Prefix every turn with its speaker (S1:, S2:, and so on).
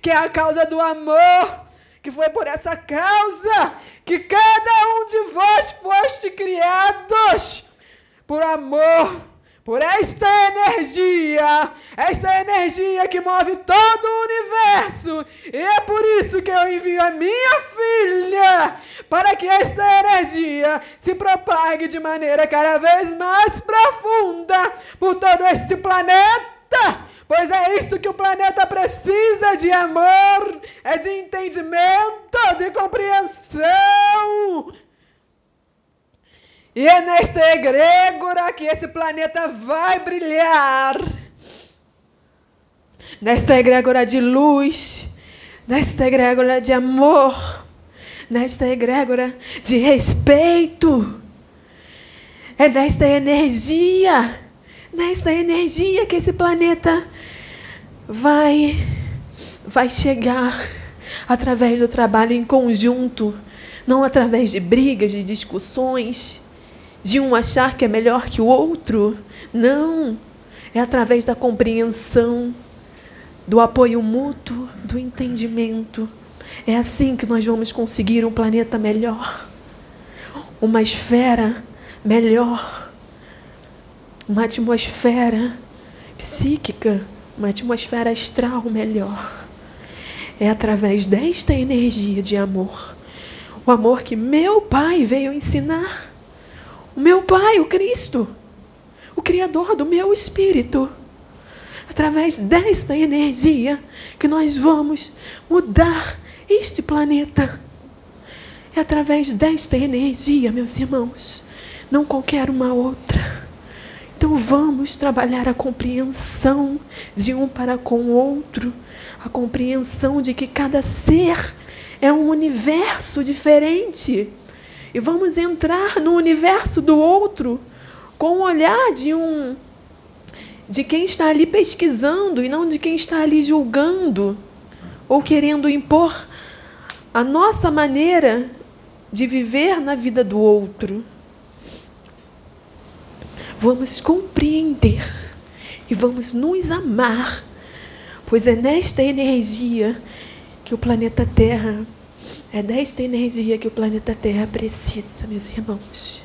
S1: que é a causa do amor, que foi por essa causa que cada um de vós foste criados por amor por esta energia, esta energia que move todo o universo. E é por isso que eu envio a minha filha, para que esta energia se propague de maneira cada vez mais profunda por todo este planeta. Pois é isto que o planeta precisa de amor, é de entendimento, de compreensão. E é nesta egrégora que esse planeta vai brilhar. Nesta egrégora de luz, nesta egrégora de amor, nesta egrégora de respeito. É nesta energia, nesta energia que esse planeta vai vai chegar através do trabalho em conjunto, não através de brigas, de discussões, de um achar que é melhor que o outro. Não. É através da compreensão, do apoio mútuo, do entendimento. É assim que nós vamos conseguir um planeta melhor, uma esfera melhor, uma atmosfera psíquica, uma atmosfera astral melhor. É através desta energia de amor, o amor que meu Pai veio ensinar o meu Pai, o Cristo, o Criador do meu espírito. Através desta energia que nós vamos mudar este planeta. É através desta energia, meus irmãos, não qualquer uma outra. Então vamos trabalhar a compreensão de um para com o outro, a compreensão de que cada ser é um universo diferente e vamos entrar no universo do outro com o olhar de um de quem está ali pesquisando e não de quem está ali julgando ou querendo impor a nossa maneira de viver na vida do outro. Vamos compreender e vamos nos amar, pois é nesta energia que o planeta Terra é desta energia que o planeta Terra precisa, meus irmãos.